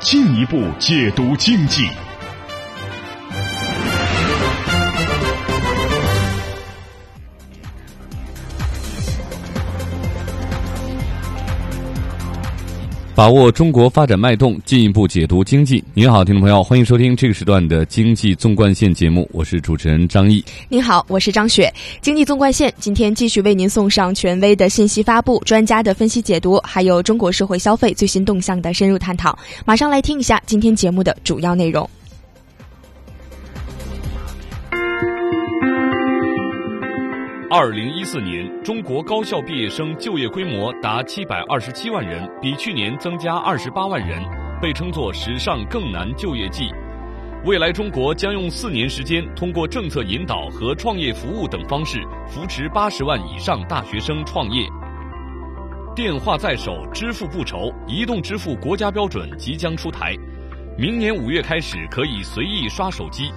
进一步解读经济。把握中国发展脉动，进一步解读经济。您好，听众朋友，欢迎收听这个时段的经济纵贯线节目，我是主持人张毅。您好，我是张雪。经济纵贯线今天继续为您送上权威的信息发布、专家的分析解读，还有中国社会消费最新动向的深入探讨。马上来听一下今天节目的主要内容。二零一四年，中国高校毕业生就业规模达七百二十七万人，比去年增加二十八万人，被称作史上更难就业季。未来中国将用四年时间，通过政策引导和创业服务等方式，扶持八十万以上大学生创业。电话在手，支付不愁，移动支付国家标准即将出台，明年五月开始可以随意刷手机。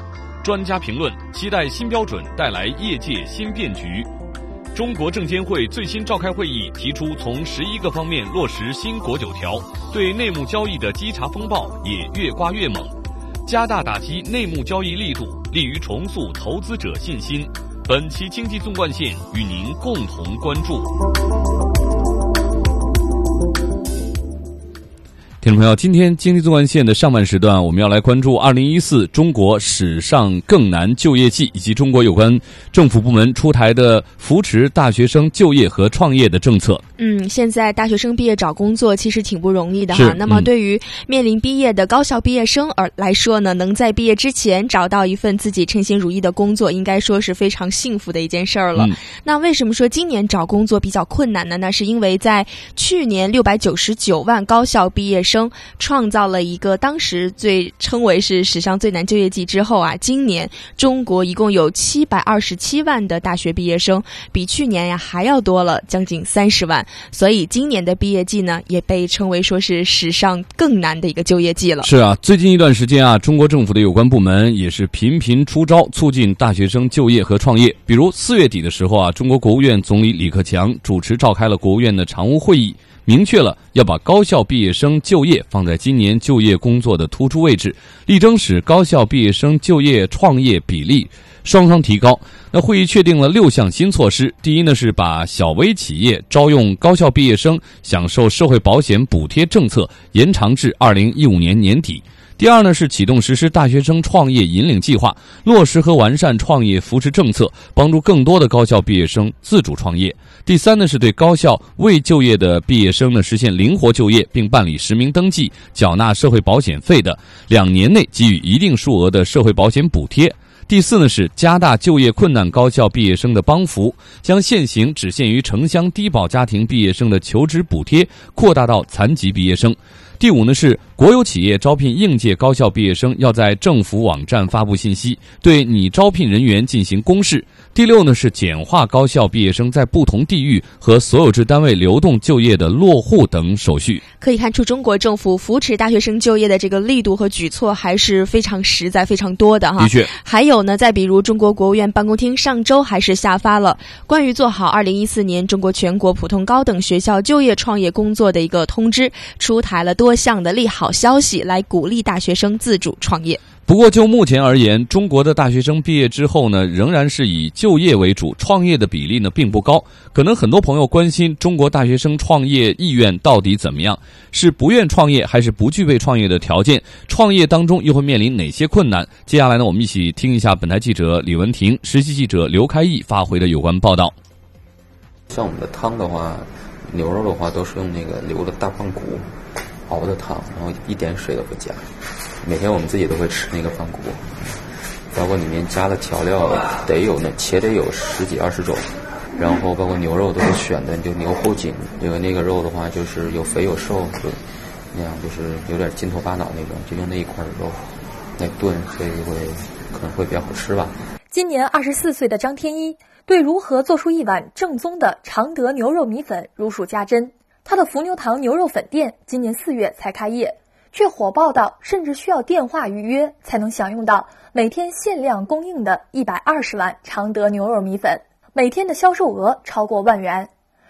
专家评论：期待新标准带来业界新变局。中国证监会最新召开会议，提出从十一个方面落实新国九条，对内幕交易的稽查风暴也越刮越猛，加大打击内幕交易力度，利于重塑投资者信心。本期经济纵贯线与您共同关注。听众朋友，今天经济纵贯线的上半时段，我们要来关注二零一四中国史上更难就业季，以及中国有关政府部门出台的扶持大学生就业和创业的政策。嗯，现在大学生毕业找工作其实挺不容易的哈。那么嗯对于面临毕业的高校毕业生而来说呢，能在毕业之前找到一份自己称心如意的工作，应该说是非常幸福的一件事儿了。嗯那为什么说今年找工作比较困难呢？那是因为在去年六百九十九万高校毕业生创造了一个当时最称为是史上最难就业季之后啊，今年中国一共有七百二十七万的大学毕业生，比去年呀还要多了将近三十万。所以今年的毕业季呢，也被称为说是史上更难的一个就业季了。是啊，最近一段时间啊，中国政府的有关部门也是频频出招，促进大学生就业和创业。比如四月底的时候啊，中国国务院总理李克强主持召开了国务院的常务会议，明确了要把高校毕业生就业放在今年就业工作的突出位置，力争使高校毕业生就业创业比例双双提高。那会议确定了六项新措施，第一呢是把小微企业招用高校毕业生享受社会保险补贴政策延长至二零一五年年底。第二呢是启动实施大学生创业引领计划，落实和完善创业扶持政策，帮助更多的高校毕业生自主创业。第三呢是对高校未就业的毕业生呢实现灵活就业，并办理实名登记、缴纳社会保险费的，两年内给予一定数额的社会保险补贴。第四呢是加大就业困难高校毕业生的帮扶，将现行只限于城乡低保家庭毕业生的求职补贴扩大到残疾毕业生。第五呢是国有企业招聘应届高校毕业生要在政府网站发布信息，对拟招聘人员进行公示。第六呢是简化高校毕业生在不同地域和所有制单位流动就业的落户等手续。可以看出，中国政府扶持大学生就业的这个力度和举措还是非常实在、非常多的哈。的确，还有呢，再比如中国国务院办公厅上周还是下发了 关于做好二零一四年中国全国普通高等学校就业创业工作的一个通知，出台了多项的利好消息，来鼓励大学生自主创业。不过，就目前而言，中国的大学生毕业之后呢，仍然是以就业为主，创业的比例呢并不高。可能很多朋友关心中国大学生创业意愿到底怎么样？是不愿创业，还是不具备创业的条件？创业当中又会面临哪些困难？接下来呢，我们一起听一下本台记者李文婷、实习记者刘开义发回的有关报道。像我们的汤的话，牛肉的话都是用那个牛的大棒骨熬的汤，然后一点水都不加。每天我们自己都会吃那个棒骨，包括里面加的调料得有那且得有十几二十种，然后包括牛肉都是选的就牛后颈，因为那个肉的话就是有肥有瘦，就那样，就是有点筋头巴脑那种，就用那一块肉来炖，所以会可能会比较好吃吧。今年二十四岁的张天一对如何做出一碗正宗的常德牛肉米粉如数家珍。他的伏牛堂牛肉粉店今年四月才开业，却火爆到甚至需要电话预约才能享用到每天限量供应的一百二十碗常德牛肉米粉，每天的销售额超过万元。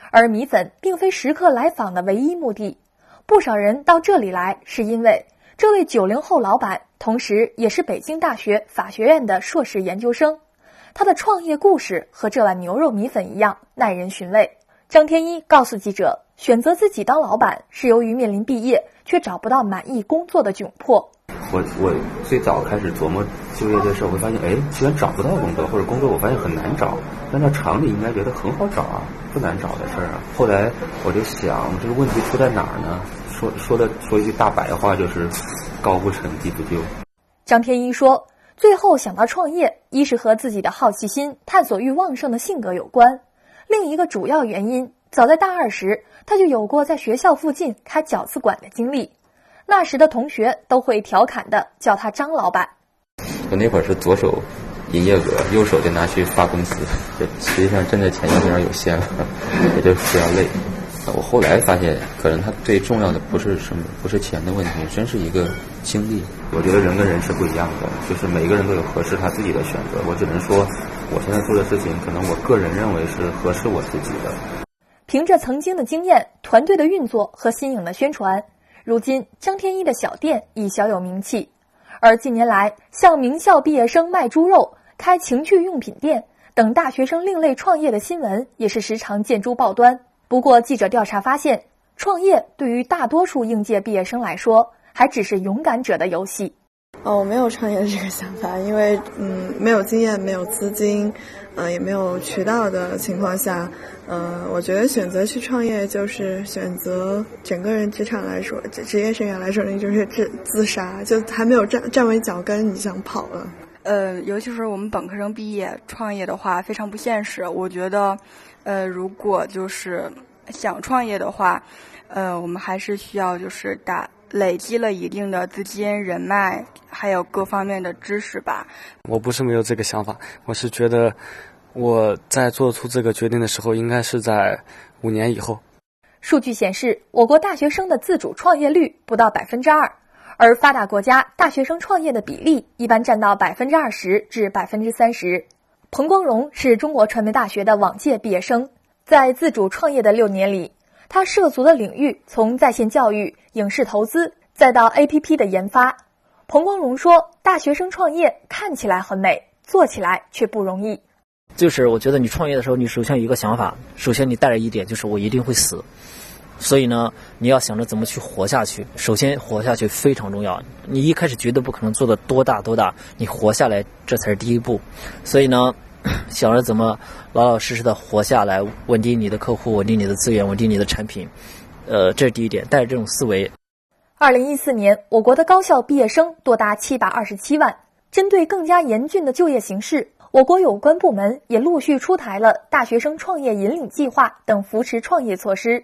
而米粉并非食客来访的唯一目的，不少人到这里来是因为这位九零后老板。同时，也是北京大学法学院的硕士研究生，他的创业故事和这碗牛肉米粉一样耐人寻味。张天一告诉记者，选择自己当老板是由于面临毕业却找不到满意工作的窘迫。我我最早开始琢磨就业这事，我会发现，哎，居然找不到工作，或者工作我发现很难找。但在厂里应该觉得很好找啊，不难找的事儿啊。后来我就想，这个问题出在哪儿呢？说说的说一句大白话就是。高不成低不就。张天一说，最后想到创业，一是和自己的好奇心、探索欲旺盛的性格有关，另一个主要原因，早在大二时，他就有过在学校附近开饺子馆的经历。那时的同学都会调侃的叫他张老板。我那会儿是左手营业额，右手就拿去发工资，这实际上挣的钱就非常有限了，也就非常累。我后来发现，可能他最重要的不是什么，不是钱的问题，真是一个经历。我觉得人跟人是不一样的，就是每个人都有合适他自己的选择。我只能说，我现在做的事情，可能我个人认为是合适我自己的。凭着曾经的经验、团队的运作和新颖的宣传，如今张天一的小店已小有名气。而近年来，像名校毕业生卖猪肉、开情趣用品店等大学生另类创业的新闻，也是时常见诸报端。不过，记者调查发现，创业对于大多数应届毕业生来说，还只是勇敢者的游戏。哦，我没有创业这个想法，因为嗯，没有经验，没有资金，呃，也没有渠道的情况下，呃，我觉得选择去创业就是选择整个人职场来说，职职业生涯来说，那就是自自杀，就还没有站站稳脚跟，你想跑了。呃，尤其是我们本科生毕业创业的话，非常不现实。我觉得。呃，如果就是想创业的话，呃，我们还是需要就是打累积了一定的资金、人脉，还有各方面的知识吧。我不是没有这个想法，我是觉得我在做出这个决定的时候，应该是在五年以后。数据显示，我国大学生的自主创业率不到百分之二，而发达国家大学生创业的比例一般占到百分之二十至百分之三十。彭光荣是中国传媒大学的往届毕业生，在自主创业的六年里，他涉足的领域从在线教育、影视投资，再到 APP 的研发。彭光荣说：“大学生创业看起来很美，做起来却不容易。就是我觉得你创业的时候，你首先有一个想法，首先你带着一点，就是我一定会死。所以呢，你要想着怎么去活下去。首先，活下去非常重要。你一开始绝对不可能做的多大多大，你活下来这才是第一步。所以呢，想着怎么老老实实的活下来，稳定你的客户，稳定你的资源，稳定你的产品。呃，这是第一点，带着这种思维。二零一四年，我国的高校毕业生多达七百二十七万。针对更加严峻的就业形势，我国有关部门也陆续出台了大学生创业引领计划等扶持创业措施。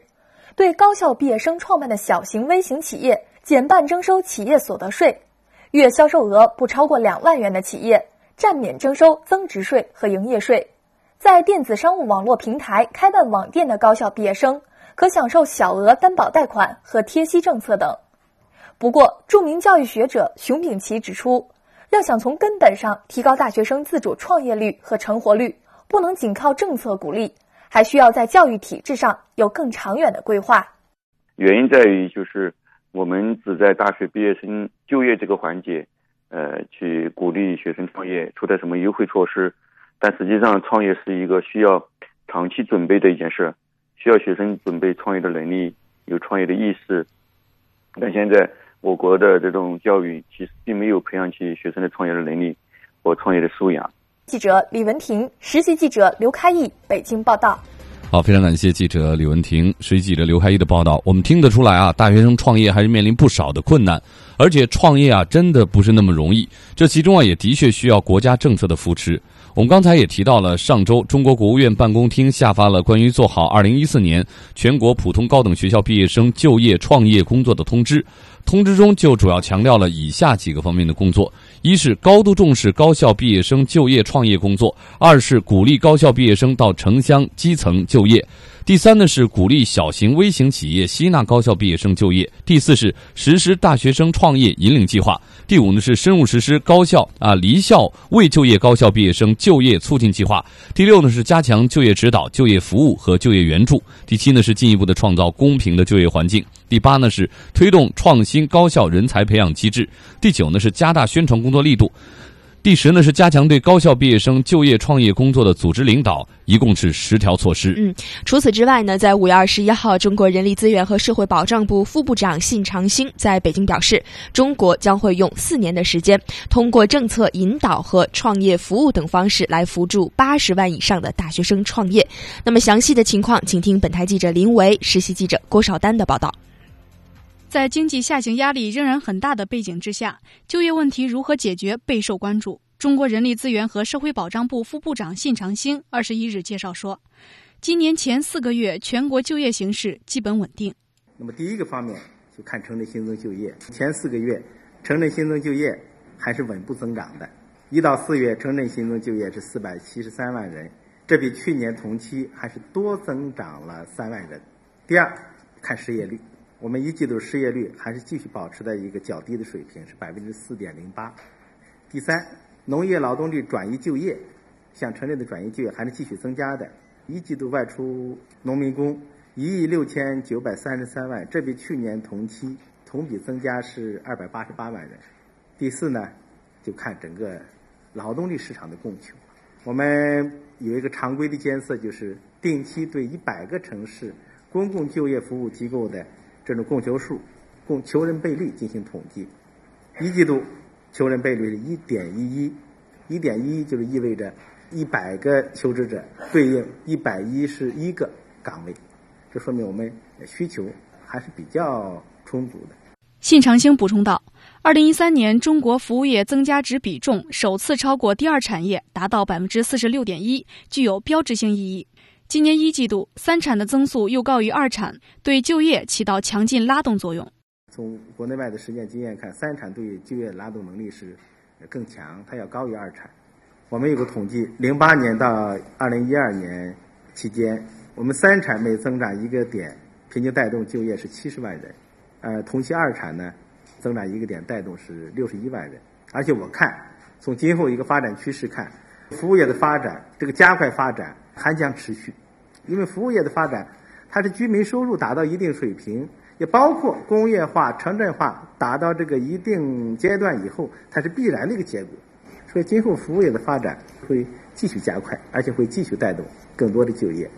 对高校毕业生创办的小型微型企业减半征收企业所得税，月销售额不超过两万元的企业暂免征收增值税和营业税。在电子商务网络平台开办网店的高校毕业生可享受小额担保贷款和贴息政策等。不过，著名教育学者熊丙奇指出，要想从根本上提高大学生自主创业率和成活率，不能仅靠政策鼓励。还需要在教育体制上有更长远的规划。原因在于，就是我们只在大学毕业生就业这个环节，呃，去鼓励学生创业，出台什么优惠措施。但实际上，创业是一个需要长期准备的一件事，需要学生准备创业的能力，有创业的意识。但现在我国的这种教育其实并没有培养起学生的创业的能力和创业的素养。记者李文婷，实习记者刘开义，北京报道。好，非常感谢记者李文婷、随记者刘开义的报道。我们听得出来啊，大学生创业还是面临不少的困难，而且创业啊，真的不是那么容易。这其中啊，也的确需要国家政策的扶持。我们刚才也提到了，上周中国国务院办公厅下发了关于做好二零一四年全国普通高等学校毕业生就业创业工作的通知。通知中就主要强调了以下几个方面的工作：一是高度重视高校毕业生就业创业工作；二是鼓励高校毕业生到城乡基层就业。第三呢是鼓励小型微型企业吸纳高校毕业生就业，第四是实施大学生创业引领计划，第五呢是深入实施高校啊离校未就业高校毕业生就业促进计划，第六呢是加强就业指导、就业服务和就业援助，第七呢是进一步的创造公平的就业环境，第八呢是推动创新高校人才培养机制，第九呢是加大宣传工作力度。第十呢是加强对高校毕业生就业创业工作的组织领导，一共是十条措施。嗯，除此之外呢，在五月二十一号，中国人力资源和社会保障部副部长信长星在北京表示，中国将会用四年的时间，通过政策引导和创业服务等方式来扶助八十万以上的大学生创业。那么详细的情况，请听本台记者林维、实习记者郭少丹的报道。在经济下行压力仍然很大的背景之下，就业问题如何解决备受关注。中国人力资源和社会保障部副部长信长星二十一日介绍说，今年前四个月全国就业形势基本稳定。那么第一个方面就看城镇新增就业，前四个月城镇新增就业还是稳步增长的，一到四月城镇新增就业是四百七十三万人，这比去年同期还是多增长了三万人。第二，看失业率。我们一季度失业率还是继续保持在一个较低的水平，是百分之四点零八。第三，农业劳动力转移就业，向城镇的转移就业还是继续增加的。一季度外出农民工一亿六千九百三十三万，这比去年同期同比增加是二百八十八万人。第四呢，就看整个劳动力市场的供求。我们有一个常规的监测，就是定期对一百个城市公共就业服务机构的。这种供求数、供求人倍率进行统计，一季度求人倍率是一点一一，一点一就是意味着一百个求职者对应一百一十一个岗位，这说明我们需求还是比较充足的。信长兴补充道：，二零一三年中国服务业增加值比重首次超过第二产业，达到百分之四十六点一，具有标志性意义。今年一季度，三产的增速又高于二产，对就业起到强劲拉动作用。从国内外的实践经验看，三产对就业拉动能力是更强，它要高于二产。我们有个统计，零八年到二零一二年期间，我们三产每增长一个点，平均带动就业是七十万人。呃，同期二产呢，增长一个点带动是六十一万人。而且我看，从今后一个发展趋势看，服务业的发展，这个加快发展。还将持续，因为服务业的发展，它是居民收入达到一定水平，也包括工业化、城镇化达到这个一定阶段以后，它是必然的一个结果。所以，今后服务业的发展会继续加快，而且会继续带动更多的就业。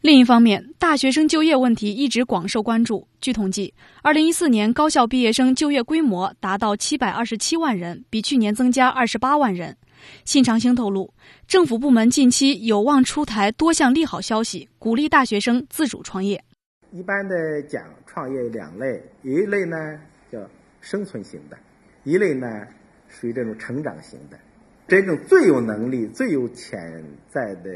另一方面，大学生就业问题一直广受关注。据统计，二零一四年高校毕业生就业规模达到七百二十七万人，比去年增加二十八万人。信长兴透露，政府部门近期有望出台多项利好消息，鼓励大学生自主创业。一般的讲，创业两类，一类呢叫生存型的，一类呢属于这种成长型的。真正最有能力、最有潜在的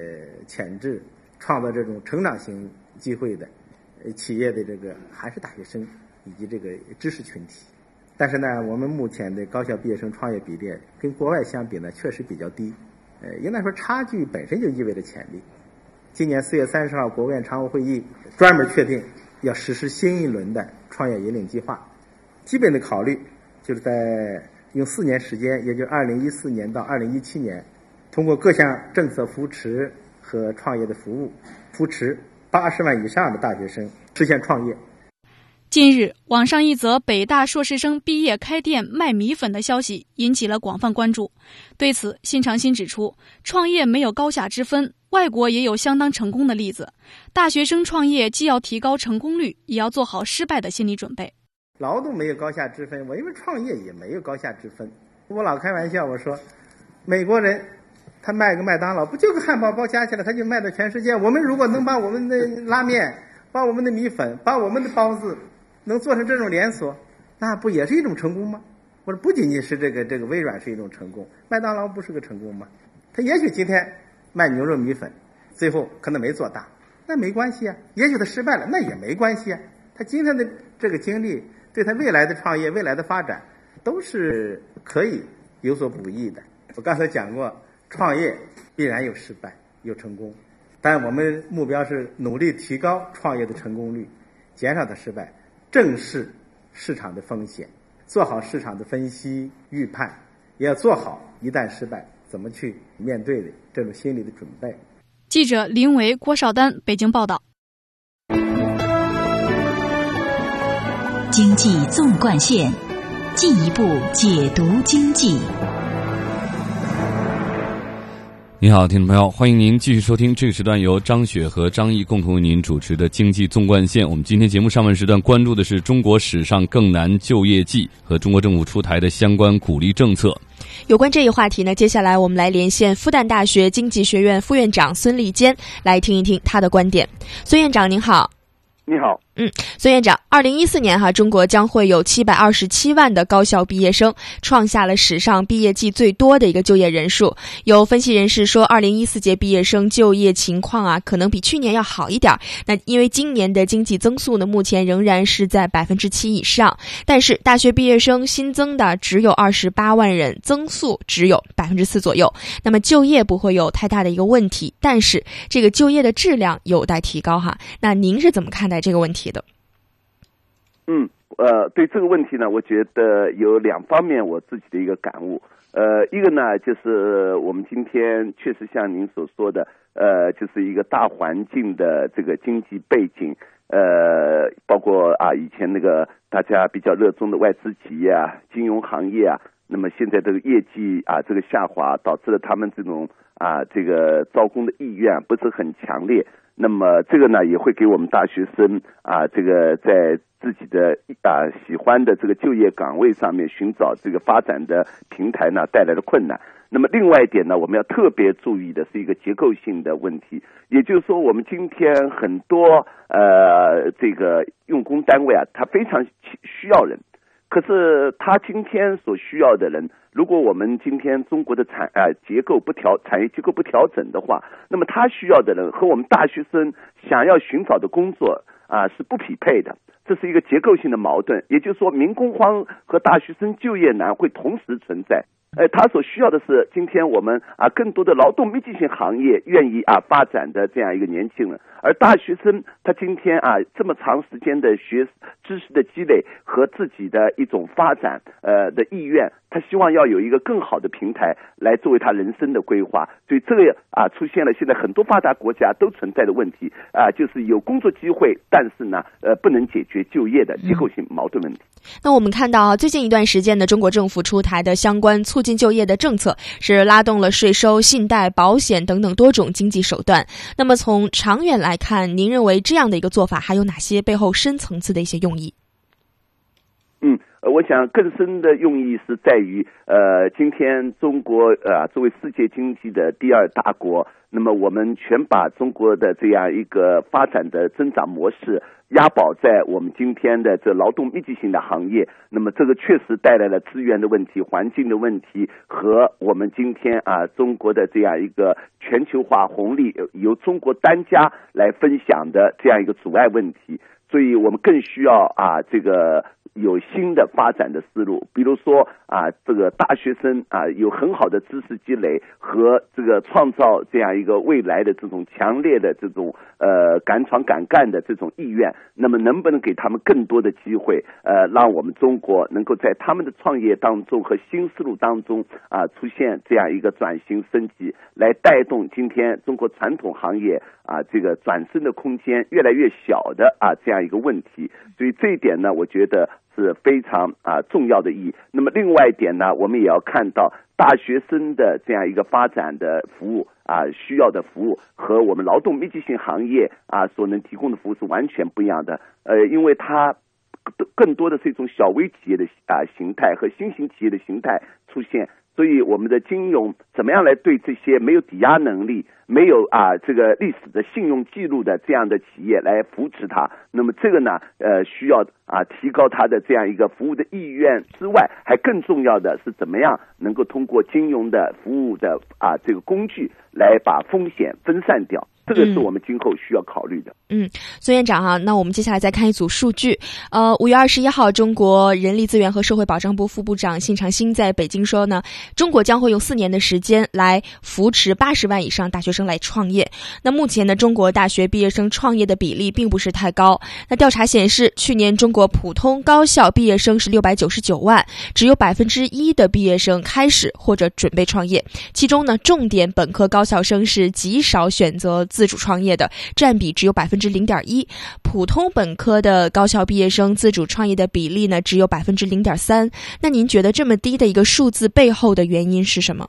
潜质，创造这种成长型机会的呃企业的这个，还是大学生以及这个知识群体。但是呢，我们目前的高校毕业生创业比例跟国外相比呢，确实比较低。呃，应该说差距本身就意味着潜力。今年四月三十号，国务院常务会议专门确定要实施新一轮的创业引领计划。基本的考虑就是在用四年时间，也就二零一四年到二零一七年，通过各项政策扶持和创业的服务，扶持八十万以上的大学生实现创业。近日，网上一则北大硕士生毕业开店卖米粉的消息引起了广泛关注。对此，信长新指出，创业没有高下之分，外国也有相当成功的例子。大学生创业既要提高成功率，也要做好失败的心理准备。劳动没有高下之分，我因为创业也没有高下之分。我老开玩笑，我说，美国人他卖个麦当劳，不就个汉堡包加起来他就卖到全世界。我们如果能把我们的拉面、把我们的米粉、把我们的包子。能做成这种连锁，那不也是一种成功吗？或者不仅仅是这个这个微软是一种成功，麦当劳不是个成功吗？他也许今天卖牛肉米粉，最后可能没做大，那没关系啊。也许他失败了，那也没关系啊。他今天的这个经历，对他未来的创业、未来的发展，都是可以有所补益的。我刚才讲过，创业必然有失败，有成功，但我们目标是努力提高创业的成功率，减少的失败，正视市场的风险，做好市场的分析预判，也要做好一旦失败怎么去面对的这种心理的准备。记者林维、郭少丹，北京报道。经济纵贯线，进一步解读经济。你好，听众朋友，欢迎您继续收听这个时段由张雪和张毅共同为您主持的《经济纵贯线》。我们今天节目上半时段关注的是中国史上更难就业季和中国政府出台的相关鼓励政策。有关这一话题呢，接下来我们来连线复旦大学经济学院副院长孙立坚，来听一听他的观点。孙院长您好。你好，嗯，孙院长，二零一四年哈，中国将会有七百二十七万的高校毕业生，创下了史上毕业季最多的一个就业人数。有分析人士说，二零一四届毕业生就业情况啊，可能比去年要好一点。那因为今年的经济增速呢，目前仍然是在百分之七以上，但是大学毕业生新增的只有二十八万人，增速只有百分之四左右。那么就业不会有太大的一个问题，但是这个就业的质量有待提高哈。那您是怎么看待？这个问题的，嗯，呃，对这个问题呢，我觉得有两方面我自己的一个感悟。呃，一个呢，就是我们今天确实像您所说的，呃，就是一个大环境的这个经济背景，呃，包括啊以前那个大家比较热衷的外资企业啊、金融行业啊，那么现在这个业绩啊这个下滑，导致了他们这种啊这个招工的意愿不是很强烈。那么这个呢，也会给我们大学生啊，这个在自己的啊喜欢的这个就业岗位上面寻找这个发展的平台呢，带来的困难。那么另外一点呢，我们要特别注意的是一个结构性的问题，也就是说，我们今天很多呃这个用工单位啊，他非常需要人。可是他今天所需要的人，如果我们今天中国的产啊结构不调，产业结构不调整的话，那么他需要的人和我们大学生想要寻找的工作啊是不匹配的，这是一个结构性的矛盾。也就是说，民工荒和大学生就业难会同时存在。呃，他所需要的是今天我们啊更多的劳动密集型行业愿意啊发展的这样一个年轻人，而大学生他今天啊这么长时间的学知识的积累和自己的一种发展呃的意愿，他希望要有一个更好的平台来作为他人生的规划，所以这个啊出现了现在很多发达国家都存在的问题啊，就是有工作机会，但是呢呃不能解决就业的结构性矛盾问题。那我们看到啊，最近一段时间呢，中国政府出台的相关促进就业的政策，是拉动了税收、信贷、保险等等多种经济手段。那么从长远来看，您认为这样的一个做法还有哪些背后深层次的一些用意？嗯，我想更深的用意是在于，呃，今天中国呃作为世界经济的第二大国，那么我们全把中国的这样一个发展的增长模式。押宝在我们今天的这劳动密集型的行业，那么这个确实带来了资源的问题、环境的问题和我们今天啊中国的这样一个全球化红利由中国单家来分享的这样一个阻碍问题，所以我们更需要啊这个。有新的发展的思路，比如说啊，这个大学生啊有很好的知识积累和这个创造这样一个未来的这种强烈的这种呃敢闯敢干的这种意愿，那么能不能给他们更多的机会？呃，让我们中国能够在他们的创业当中和新思路当中啊出现这样一个转型升级，来带动今天中国传统行业啊这个转身的空间越来越小的啊这样一个问题。所以这一点呢，我觉得。是非常啊重要的意义。那么另外一点呢，我们也要看到大学生的这样一个发展的服务啊，需要的服务和我们劳动密集型行业啊所能提供的服务是完全不一样的。呃，因为它更多的是一种小微企业的啊形态和新型企业的形态出现。所以我们的金融怎么样来对这些没有抵押能力、没有啊这个历史的信用记录的这样的企业来扶持它？那么这个呢，呃，需要啊提高它的这样一个服务的意愿之外，还更重要的是怎么样能够通过金融的服务的啊这个工具来把风险分散掉。这个是我们今后需要考虑的。嗯，孙院长哈，那我们接下来再看一组数据。呃，五月二十一号，中国人力资源和社会保障部副部长信长新在北京说呢，中国将会用四年的时间来扶持八十万以上大学生来创业。那目前呢，中国大学毕业生创业的比例并不是太高。那调查显示，去年中国普通高校毕业生是六百九十九万，只有百分之一的毕业生开始或者准备创业。其中呢，重点本科高校生是极少选择。自主创业的占比只有百分之零点一，普通本科的高校毕业生自主创业的比例呢只有百分之零点三。那您觉得这么低的一个数字背后的原因是什么？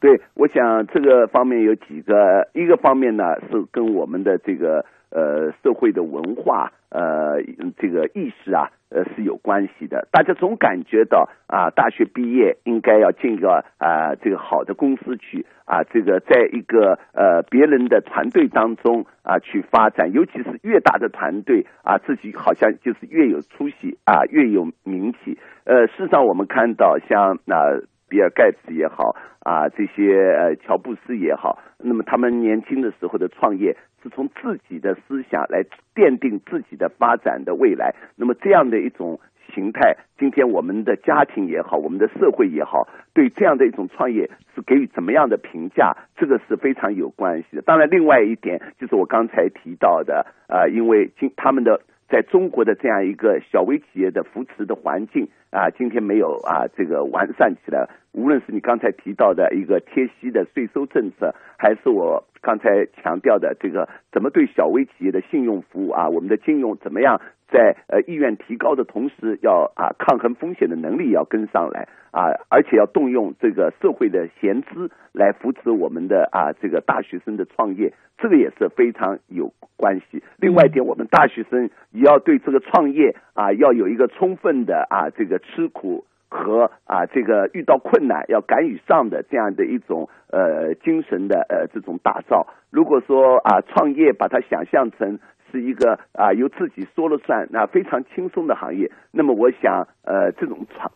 对，我想这个方面有几个，一个方面呢是跟我们的这个呃社会的文化呃这个意识啊。呃，是有关系的。大家总感觉到啊，大学毕业应该要进个啊这个好的公司去啊，这个在一个呃别人的团队当中啊去发展，尤其是越大的团队啊，自己好像就是越有出息啊，越有名气。呃，事实上我们看到像那比尔盖茨也好啊，这些呃乔布斯也好，那么他们年轻的时候的创业。是从自己的思想来奠定自己的发展的未来。那么这样的一种形态，今天我们的家庭也好，我们的社会也好，对这样的一种创业是给予怎么样的评价？这个是非常有关系的。当然，另外一点就是我刚才提到的啊，因为今他们的在中国的这样一个小微企业的扶持的环境啊，今天没有啊这个完善起来。无论是你刚才提到的一个贴息的税收政策，还是我。刚才强调的这个怎么对小微企业的信用服务啊，我们的金融怎么样在呃意愿提高的同时，要啊抗衡风险的能力要跟上来啊，而且要动用这个社会的闲资来扶持我们的啊这个大学生的创业，这个也是非常有关系。另外一点，我们大学生也要对这个创业啊要有一个充分的啊这个吃苦。和啊，这个遇到困难要敢于上的这样的一种呃精神的呃这种打造。如果说啊创业把它想象成是一个啊由自己说了算，那非常轻松的行业，那么我想呃这种创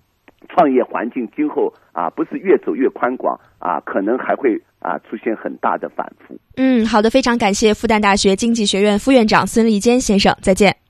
创业环境今后啊不是越走越宽广啊，可能还会啊出现很大的反复。嗯，好的，非常感谢复旦大学经济学院副院长孙立坚先生，再见。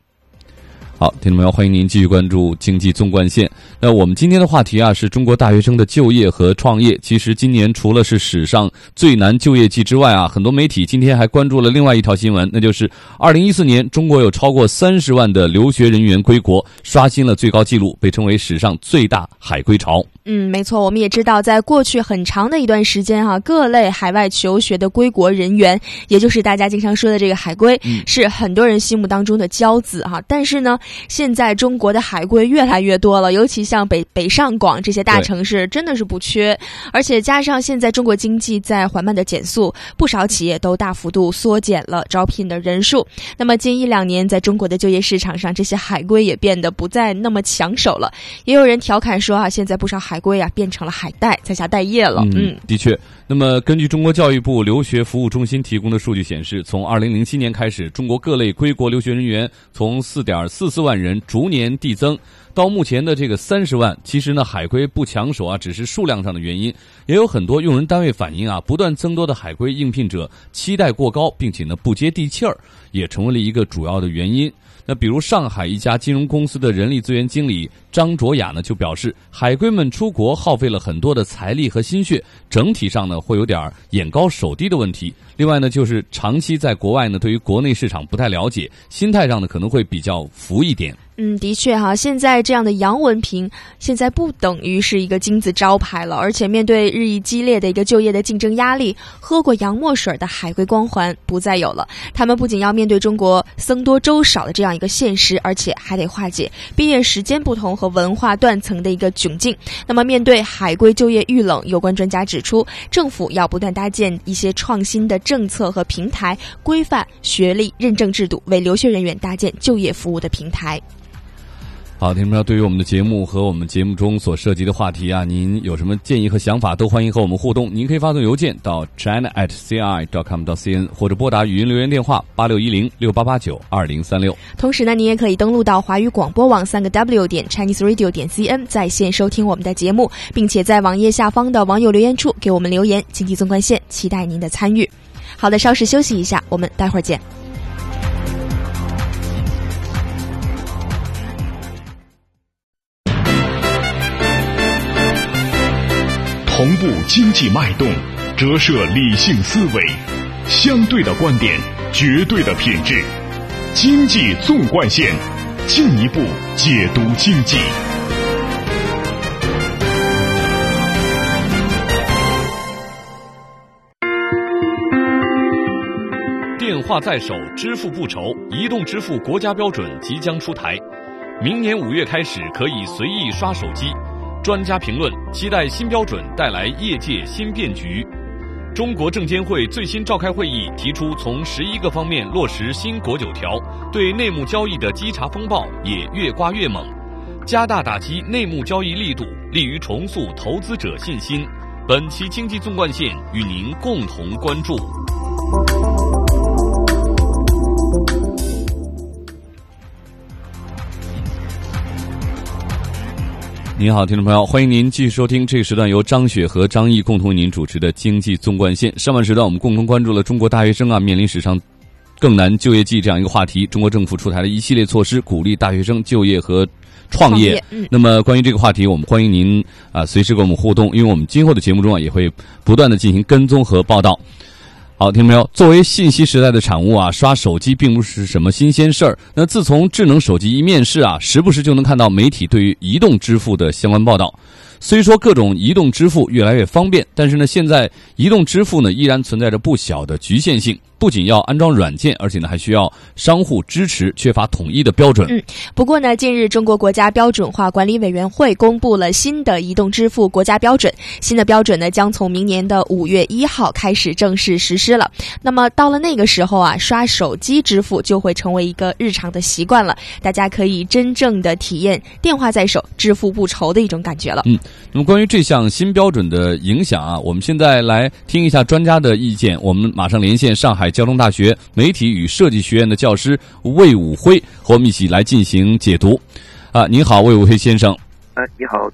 好，听众朋友，欢迎您继续关注经济纵贯线。那我们今天的话题啊，是中国大学生的就业和创业。其实今年除了是史上最难就业季之外啊，很多媒体今天还关注了另外一条新闻，那就是二零一四年中国有超过三十万的留学人员归国，刷新了最高纪录，被称为史上最大海归潮。嗯，没错，我们也知道，在过去很长的一段时间哈，各类海外求学的归国人员，也就是大家经常说的这个海归，是很多人心目当中的骄子哈。但是呢，现在中国的海归越来越多了，尤其像北北上广这些大城市，真的是不缺。而且加上现在中国经济在缓慢的减速，不少企业都大幅度缩减了招聘的人数。那么近一两年，在中国的就业市场上，这些海归也变得不再那么抢手了。也有人调侃说啊，现在不少海海归啊，变成了海带，在下待业了。嗯，的确。那么，根据中国教育部留学服务中心提供的数据显示，从二零零七年开始，中国各类归国留学人员从四点四四万人逐年递增，到目前的这个三十万。其实呢，海归不抢手啊，只是数量上的原因。也有很多用人单位反映啊，不断增多的海归应聘者期待过高，并且呢不接地气儿，也成为了一个主要的原因。那比如上海一家金融公司的人力资源经理张卓雅呢，就表示，海归们出国耗费了很多的财力和心血，整体上呢会有点眼高手低的问题。另外呢，就是长期在国外呢，对于国内市场不太了解，心态上呢可能会比较浮一点。嗯，的确哈，现在这样的洋文凭现在不等于是一个金字招牌了，而且面对日益激烈的一个就业的竞争压力，喝过洋墨水的海归光环不再有了。他们不仅要面对中国僧多粥少的这样一个现实，而且还得化解毕业时间不同和文化断层的一个窘境。那么，面对海归就业遇冷，有关专家指出，政府要不断搭建一些创新的政策和平台，规范学历认证制度，为留学人员搭建就业服务的平台。好，听众朋友，对于我们的节目和我们节目中所涉及的话题啊，您有什么建议和想法，都欢迎和我们互动。您可以发送邮件到 china at ci dot com 到 cn，或者拨打语音留言电话八六一零六八八九二零三六。同时呢，您也可以登录到华语广播网三个 w 点 chinese radio 点 cn，在线收听我们的节目，并且在网页下方的网友留言处给我们留言。经济纵贯线，期待您的参与。好的，稍事休息一下，我们待会儿见。同步经济脉动，折射理性思维，相对的观点，绝对的品质。经济纵贯线，进一步解读经济。电话在手，支付不愁。移动支付国家标准即将出台，明年五月开始可以随意刷手机。专家评论期待新标准带来业界新变局。中国证监会最新召开会议，提出从十一个方面落实新国九条，对内幕交易的稽查风暴也越刮越猛，加大打击内幕交易力度，利于重塑投资者信心。本期经济纵贯线与您共同关注。您好，听众朋友，欢迎您继续收听这个时段由张雪和张毅共同为您主持的经济纵贯线。上半时段我们共同关注了中国大学生啊面临史上更难就业季这样一个话题，中国政府出台了一系列措施，鼓励大学生就业和创业。嗯、那么关于这个话题，我们欢迎您啊随时跟我们互动，因为我们今后的节目中啊也会不断的进行跟踪和报道。好，听没有？作为信息时代的产物啊，刷手机并不是什么新鲜事儿。那自从智能手机一面世啊，时不时就能看到媒体对于移动支付的相关报道。虽说各种移动支付越来越方便，但是呢，现在移动支付呢依然存在着不小的局限性。不仅要安装软件，而且呢还需要商户支持，缺乏统一的标准。嗯，不过呢，近日中国国家标准化管理委员会公布了新的移动支付国家标准，新的标准呢将从明年的五月一号开始正式实施了。那么到了那个时候啊，刷手机支付就会成为一个日常的习惯了，大家可以真正的体验电话在手、支付不愁的一种感觉了。嗯，那么关于这项新标准的影响啊，我们现在来听一下专家的意见。我们马上连线上海。交通大学媒体与设计学院的教师魏武辉和我们一起来进行解读。啊，您好，魏武辉先生。哎，你好。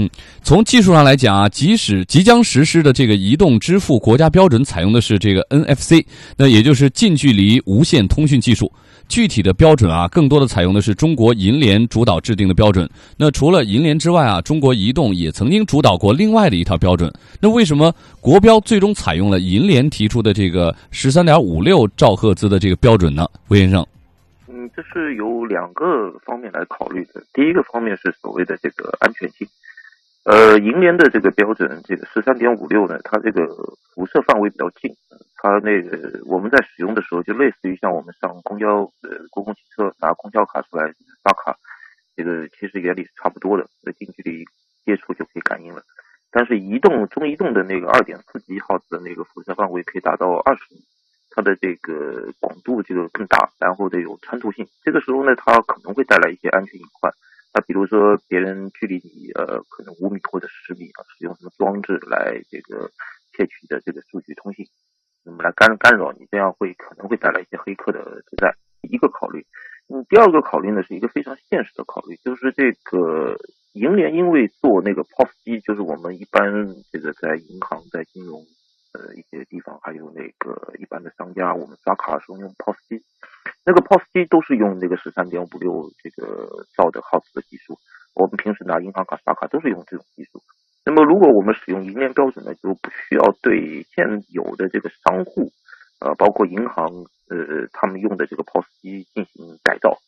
嗯，从技术上来讲啊，即使即将实施的这个移动支付国家标准采用的是这个 NFC，那也就是近距离无线通讯技术。具体的标准啊，更多的采用的是中国银联主导制定的标准。那除了银联之外啊，中国移动也曾经主导过另外的一套标准。那为什么国标最终采用了银联提出的这个十三点五六兆赫兹的这个标准呢？魏先生，嗯，这是有两个方面来考虑的。第一个方面是所谓的这个安全性。呃，银联的这个标准，这个十三点五六呢，它这个辐射范围比较近，它那个我们在使用的时候，就类似于像我们上公交呃公共汽车拿公交卡出来刷卡，这个其实原理是差不多的，在近距离接触就可以感应了。但是移动中移动的那个二点四吉赫兹的那个辐射范围可以达到二十米，它的这个广度这个更大，然后得有穿透性，这个时候呢，它可能会带来一些安全隐患。那比如说，别人距离你呃可能五米或者十米啊，使用什么装置来这个窃取的这个数据通信，那么来干干扰你，这样会可能会带来一些黑客的存在。一个考虑，嗯，第二个考虑呢是一个非常现实的考虑，就是这个银联因为做那个 POS 机，就是我们一般这个在银行在金融呃一些地方，还有那个一般的商家，我们刷卡的时候用 POS 机。那个 POS 机都是用那个十三点五六这个兆的赫兹的技术，我们平时拿银行卡刷卡都是用这种技术。那么如果我们使用银联标准呢，就不需要对现有的这个商户，呃，包括银行，呃，他们用的这个 POS 机进行改造。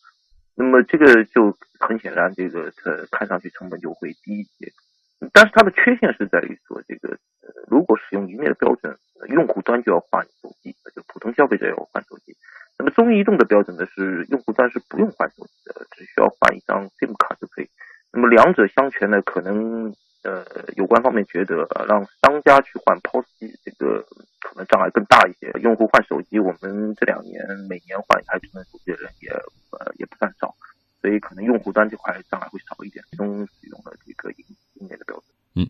那么这个就很显然，这个呃看上去成本就会低一些。但是它的缺陷是在于说，这个呃如果使用一面的标准，用户端就要换手机，就普通消费者要换手机。那么中移动的标准呢是用户端是不用换手机的，只需要换一张 SIM 卡就可以。那么两者相权呢，可能呃有关方面觉得让商家去换 POS 机这个可能障碍更大一些。用户换手机，我们这两年每年换一台智能手机的人也呃也不算少。所以可能用户端这块障碍会少一点，最终使用了这个银银联的标准。嗯，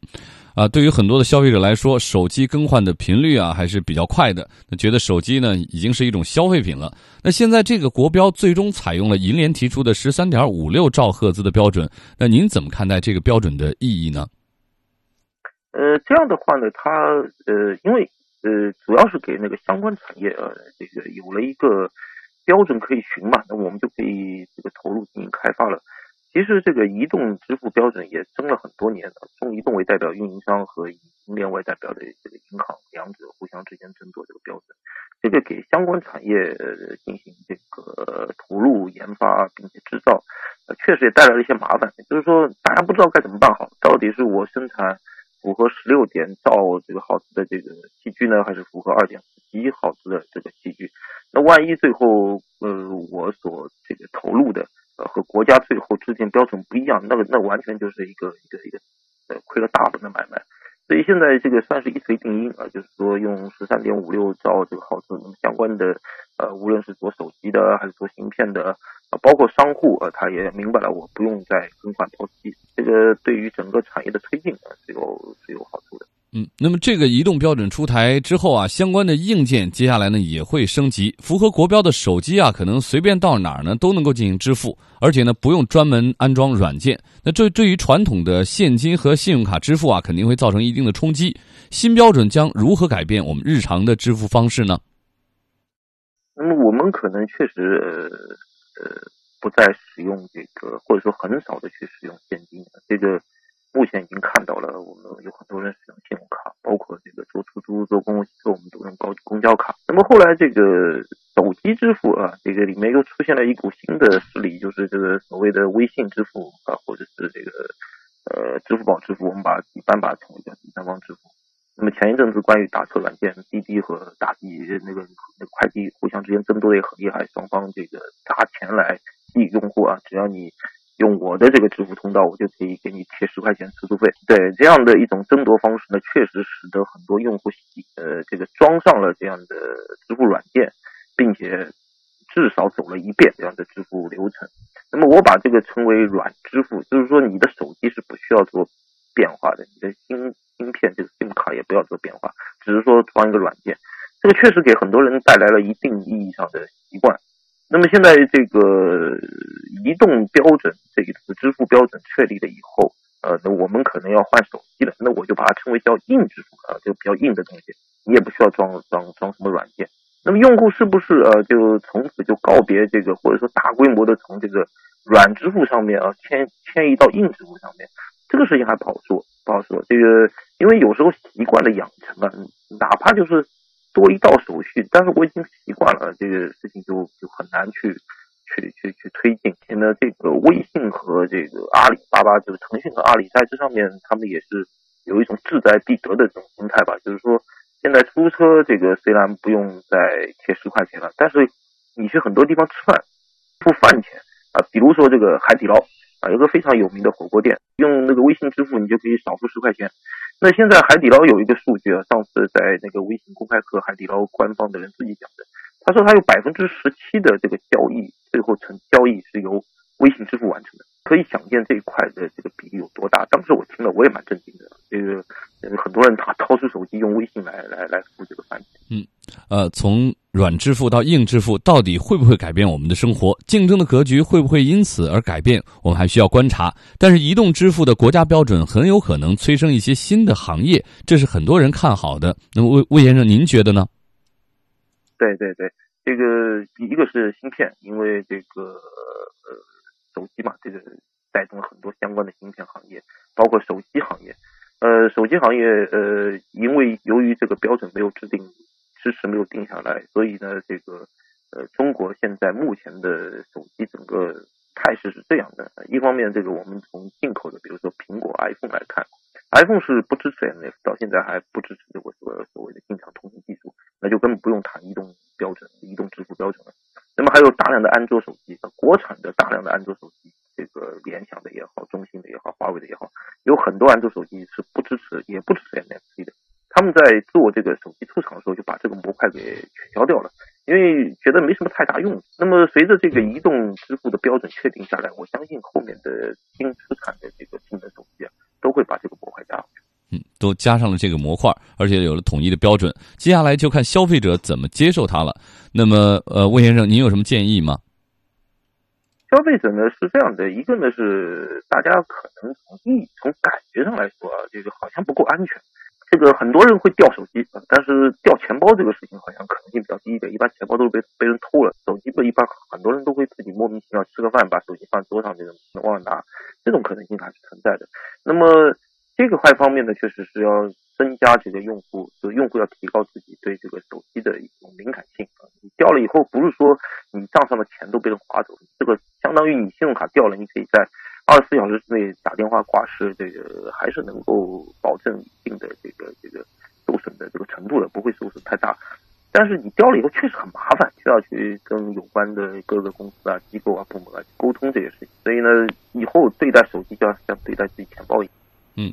啊，对于很多的消费者来说，手机更换的频率啊还是比较快的，那觉得手机呢已经是一种消费品了。那现在这个国标最终采用了银联提出的十三点五六兆赫兹的标准，那您怎么看待这个标准的意义呢？呃，这样的话呢，它呃，因为呃，主要是给那个相关产业呃，这个有了一个标准可以循嘛，那我们就可以这个投入进行开发了。其实这个移动支付标准也争了很多年了，中移动为代表运营商和以银联为代表的这个银行，两者互相之间争夺这个标准，这个给相关产业进行这个投入研发并且制造，确实也带来了一些麻烦。就是说，大家不知道该怎么办好，到底是我生产符合十六点兆这个浩兹的这个器具呢，还是符合二点一耗资的这个器具？那万一最后呃我所这个投入的。和国家最后制定标准不一样，那个那完全就是一个一个一个呃亏了大本的买卖。所以现在这个算是一锤定音啊，就是说用十三点五六兆这个耗资，相关的呃无论是做手机的还是做芯片的啊，包括商户啊，他也明白了我不用再更换 POS 机，这个对于整个产业的推进啊是有是有好处的。嗯，那么这个移动标准出台之后啊，相关的硬件接下来呢也会升级。符合国标的手机啊，可能随便到哪儿呢都能够进行支付，而且呢不用专门安装软件。那这对于传统的现金和信用卡支付啊，肯定会造成一定的冲击。新标准将如何改变我们日常的支付方式呢？那么我们可能确实呃呃不再使用这个，或者说很少的去使用现金，这个。目前已经看到了，我们有很多人使用信用卡，包括这个坐出租、坐公共汽车，我们都用高公交卡。那么后来这个手机支付啊，这个里面又出现了一股新的势力，就是这个所谓的微信支付啊，或者是这个呃支付宝支付，我们把一般把它称为叫第三方支付。那么前一阵子关于打车软件滴滴和打的那个那个快递互相之间争夺的也很厉害，双方这个砸钱来吸引用户啊，只要你。用我的这个支付通道，我就可以给你贴十块钱次数费。对这样的一种争夺方式呢，确实使得很多用户呃这个装上了这样的支付软件，并且至少走了一遍这样的支付流程。那么我把这个称为软支付，就是说你的手机是不需要做变化的，你的芯芯片这个 SIM 卡也不要做变化，只是说装一个软件。这个确实给很多人带来了一定意义上的习惯。那么现在这个移动标准这个支付标准确立了以后，呃，那我们可能要换手机了，那我就把它称为叫硬支付啊，就比较硬的东西，你也不需要装装装什么软件。那么用户是不是呃就从此就告别这个，或者说大规模的从这个软支付上面啊迁迁移到硬支付上面？这个事情还不好说，不好说。这个因为有时候习惯的养成啊，哪怕就是。多一道手续，但是我已经习惯了，这个事情就就很难去去去去推进。现在这个微信和这个阿里巴巴，就是腾讯和阿里，在这上面他们也是有一种志在必得的这种心态吧。就是说，现在出租车这个虽然不用再贴十块钱了，但是你去很多地方吃饭付饭钱啊，比如说这个海底捞啊，有个非常有名的火锅店，用那个微信支付，你就可以少付十块钱。那现在海底捞有一个数据啊，上次在那个微信公开课，海底捞官方的人自己讲的，他说他有百分之十七的这个交易，最后成交易是由微信支付完成的，可以想见这一块的这个比例有多大。当时我听了我也蛮震惊的，这个很多人他掏出手机用微信来来来付这个饭钱。嗯，呃，从软支付到硬支付，到底会不会改变我们的生活？竞争的格局会不会因此而改变？我们还需要观察。但是，移动支付的国家标准很有可能催生一些新的行业，这是很多人看好的。那么，魏魏先生，您觉得呢？对对对，这个一个是芯片，因为这个呃手机嘛，这个带动了很多相关的芯片行业，包括手机行业。呃，手机行业呃，因为由于这个标准没有制定。支持没有定下来，所以呢，这个呃，中国现在目前的手机整个态势是这样的：一方面，这个我们从进口的，比如说苹果 iPhone 来看，iPhone 是不支持 MF，到现在还不支持这个所所谓的进场通信技术，那就根本不用谈移动标准、移动支付标准了。那么还有大量的安卓手机，国产的大量的安卓手机，这个联想的也好，中兴的也好，华为的也好，有很多安卓手机是不支持，也不支持 mfc 的。他们在做这个手机出厂的时候，就把这个模块给取消掉了。因为觉得没什么太大用。那么随着这个移动支付的标准确定下来，我相信后面的新出产的这个智能手机啊，都会把这个模块加上去。嗯，都加上了这个模块，而且有了统一的标准。接下来就看消费者怎么接受它了。那么，呃，魏先生，您有什么建议吗？消费者呢是这样的，一个呢是大家可能从意从感觉上来说啊，这个好像不够安全。这个很多人会掉手机，但是掉钱包这个事情好像可能性比较低一点。一般钱包都是被被人偷了，手机不一般很多人都会自己莫名其妙吃个饭把手机放桌上这种忘了拿，这种可能性还是存在的。那么这个块方面呢，确实是要增加这个用户，就用户要提高自己对这个手机的一种敏感性啊。你掉了以后，不是说你账上的钱都被人划走，这个相当于你信用卡掉了，你可以在。二十四小时之内打电话挂失，这个还是能够保证一定的这个这个受损的这个程度的，不会受损太大。但是你掉了以后确实很麻烦，需要去跟有关的各个公司啊、机构啊、部门啊沟通这些事情。所以呢，以后对待手机就要像对待自己钱包一样。嗯，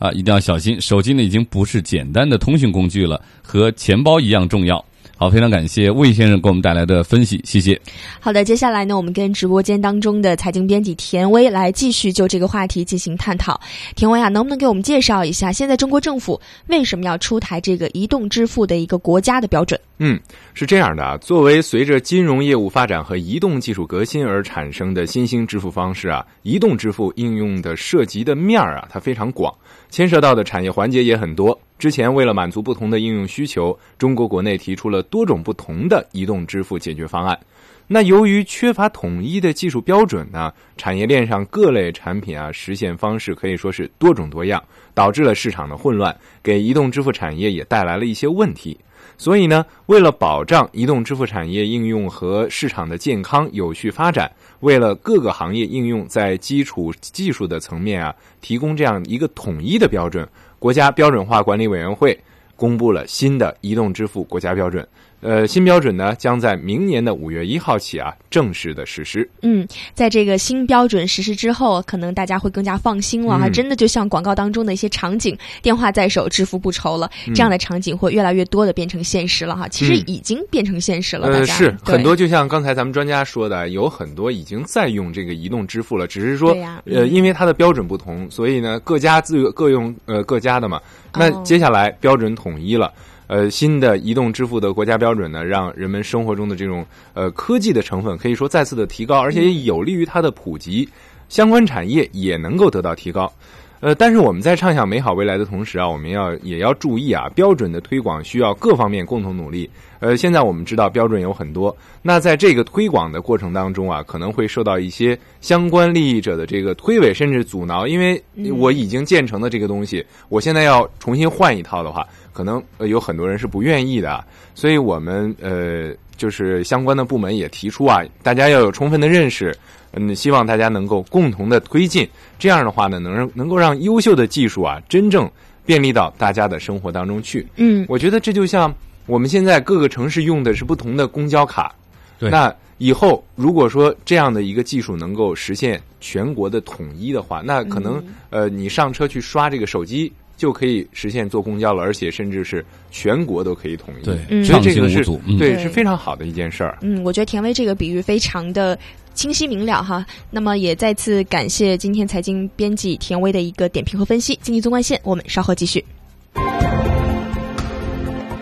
啊，一定要小心，手机呢已经不是简单的通讯工具了，和钱包一样重要。好，非常感谢魏先生给我们带来的分析，谢谢。好的，接下来呢，我们跟直播间当中的财经编辑田威来继续就这个话题进行探讨。田威啊，能不能给我们介绍一下，现在中国政府为什么要出台这个移动支付的一个国家的标准？嗯，是这样的啊，作为随着金融业务发展和移动技术革新而产生的新兴支付方式啊，移动支付应用的涉及的面儿啊，它非常广，牵涉到的产业环节也很多。之前为了满足不同的应用需求，中国国内提出了多种不同的移动支付解决方案。那由于缺乏统一的技术标准呢，产业链上各类产品啊实现方式可以说是多种多样，导致了市场的混乱，给移动支付产业也带来了一些问题。所以呢，为了保障移动支付产业应用和市场的健康有序发展，为了各个行业应用在基础技术的层面啊提供这样一个统一的标准。国家标准化管理委员会公布了新的移动支付国家标准。呃，新标准呢将在明年的五月一号起啊正式的实施。嗯，在这个新标准实施之后，可能大家会更加放心了哈。真的就像广告当中的一些场景，电话在手，支付不愁了，这样的场景会越来越多的变成现实了哈。其实已经变成现实了，大家是很多。就像刚才咱们专家说的，有很多已经在用这个移动支付了，只是说呃，因为它的标准不同，所以呢各家自各用呃各家的嘛。那接下来标准统一了。呃，新的移动支付的国家标准呢，让人们生活中的这种呃科技的成分可以说再次的提高，而且也有利于它的普及，相关产业也能够得到提高。呃，但是我们在畅想美好未来的同时啊，我们要也要注意啊，标准的推广需要各方面共同努力。呃，现在我们知道标准有很多，那在这个推广的过程当中啊，可能会受到一些相关利益者的这个推诿甚至阻挠，因为我已经建成的这个东西，我现在要重新换一套的话，可能有很多人是不愿意的。所以我们呃，就是相关的部门也提出啊，大家要有充分的认识。嗯，希望大家能够共同的推进，这样的话呢，能让能够让优秀的技术啊，真正便利到大家的生活当中去。嗯，我觉得这就像我们现在各个城市用的是不同的公交卡，对，那以后如果说这样的一个技术能够实现全国的统一的话，那可能呃，你上车去刷这个手机。就可以实现坐公交了，而且甚至是全国都可以统一。对，所以这个是对是非常好的一件事儿。嗯，我觉得田薇这个比喻非常的清晰明了哈。那么也再次感谢今天财经编辑田薇的一个点评和分析。经济纵贯线，我们稍后继续。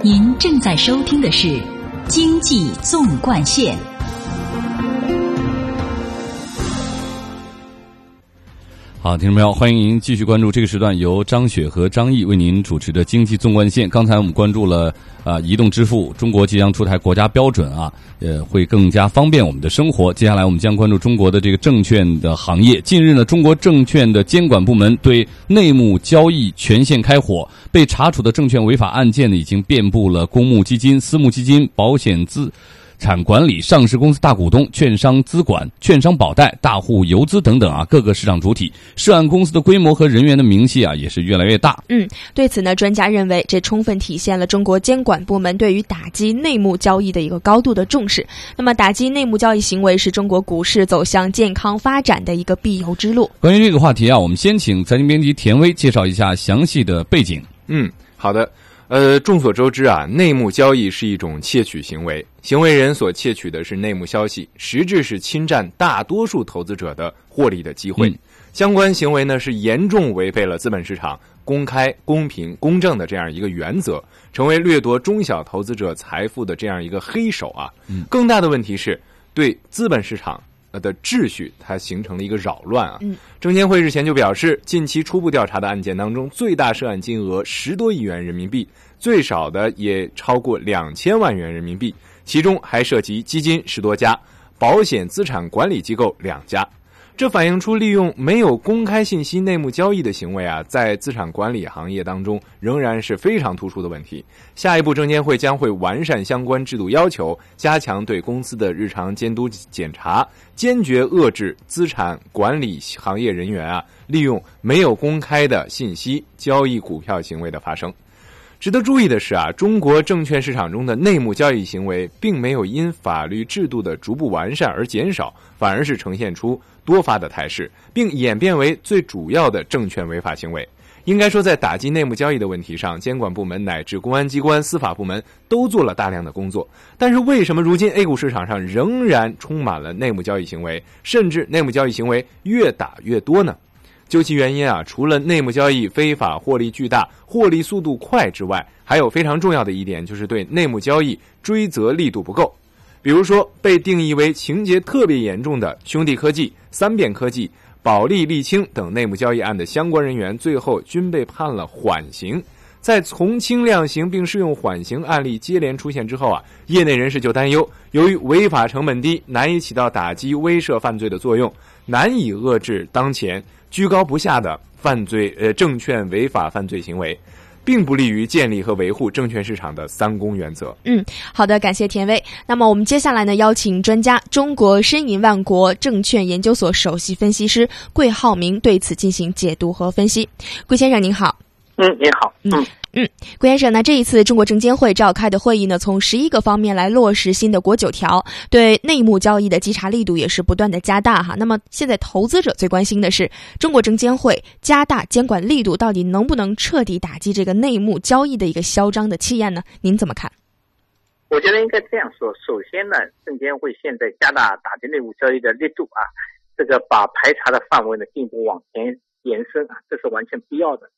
您正在收听的是经济纵贯线。好，听众朋友，欢迎您继续关注这个时段由张雪和张毅为您主持的经济纵贯线。刚才我们关注了啊，移动支付，中国即将出台国家标准啊，呃，会更加方便我们的生活。接下来我们将关注中国的这个证券的行业。近日呢，中国证券的监管部门对内幕交易全线开火，被查处的证券违法案件呢，已经遍布了公募基金、私募基金、保险资。产管理、上市公司大股东、券商资管、券商保贷、大户游资等等啊，各个市场主体涉案公司的规模和人员的名气啊，也是越来越大。嗯，对此呢，专家认为这充分体现了中国监管部门对于打击内幕交易的一个高度的重视。那么，打击内幕交易行为是中国股市走向健康发展的一个必由之路。关于这个话题啊，我们先请财经编辑田威介绍一下详细的背景。嗯，好的。呃，众所周知啊，内幕交易是一种窃取行为，行为人所窃取的是内幕消息，实质是侵占大多数投资者的获利的机会。嗯、相关行为呢，是严重违背了资本市场公开、公平、公正的这样一个原则，成为掠夺中小投资者财富的这样一个黑手啊。嗯、更大的问题是对资本市场。的秩序，它形成了一个扰乱啊。嗯，证监会日前就表示，近期初步调查的案件当中，最大涉案金额十多亿元人民币，最少的也超过两千万元人民币，其中还涉及基金十多家，保险资产管理机构两家。这反映出利用没有公开信息内幕交易的行为啊，在资产管理行业当中仍然是非常突出的问题。下一步，证监会将会完善相关制度要求，加强对公司的日常监督检查，坚决遏制资产管理行业人员啊利用没有公开的信息交易股票行为的发生。值得注意的是啊，中国证券市场中的内幕交易行为并没有因法律制度的逐步完善而减少，反而是呈现出多发的态势，并演变为最主要的证券违法行为。应该说，在打击内幕交易的问题上，监管部门乃至公安机关、司法部门都做了大量的工作。但是，为什么如今 A 股市场上仍然充满了内幕交易行为，甚至内幕交易行为越打越多呢？究其原因啊，除了内幕交易非法获利巨大、获利速度快之外，还有非常重要的一点，就是对内幕交易追责力度不够。比如说，被定义为情节特别严重的兄弟科技、三变科技、保利沥青等内幕交易案的相关人员，最后均被判了缓刑。在从轻量刑并适用缓刑案例接连出现之后啊，业内人士就担忧，由于违法成本低，难以起到打击威慑犯罪的作用，难以遏制当前。居高不下的犯罪，呃，证券违法犯罪行为，并不利于建立和维护证券市场的三公原则。嗯，好的，感谢田威。那么我们接下来呢，邀请专家，中国申银万国证券研究所首席分析师桂浩明对此进行解读和分析。桂先生您好。嗯，您好。嗯。嗯，郭先生，那这一次中国证监会召开的会议呢，从十一个方面来落实新的国九条，对内幕交易的稽查力度也是不断的加大哈。那么现在投资者最关心的是，中国证监会加大监管力度，到底能不能彻底打击这个内幕交易的一个嚣张的气焰呢？您怎么看？我觉得应该这样说，首先呢，证监会现在加大打击内幕交易的力度啊，这个把排查的范围呢进一步往前延伸啊，这是完全必要的。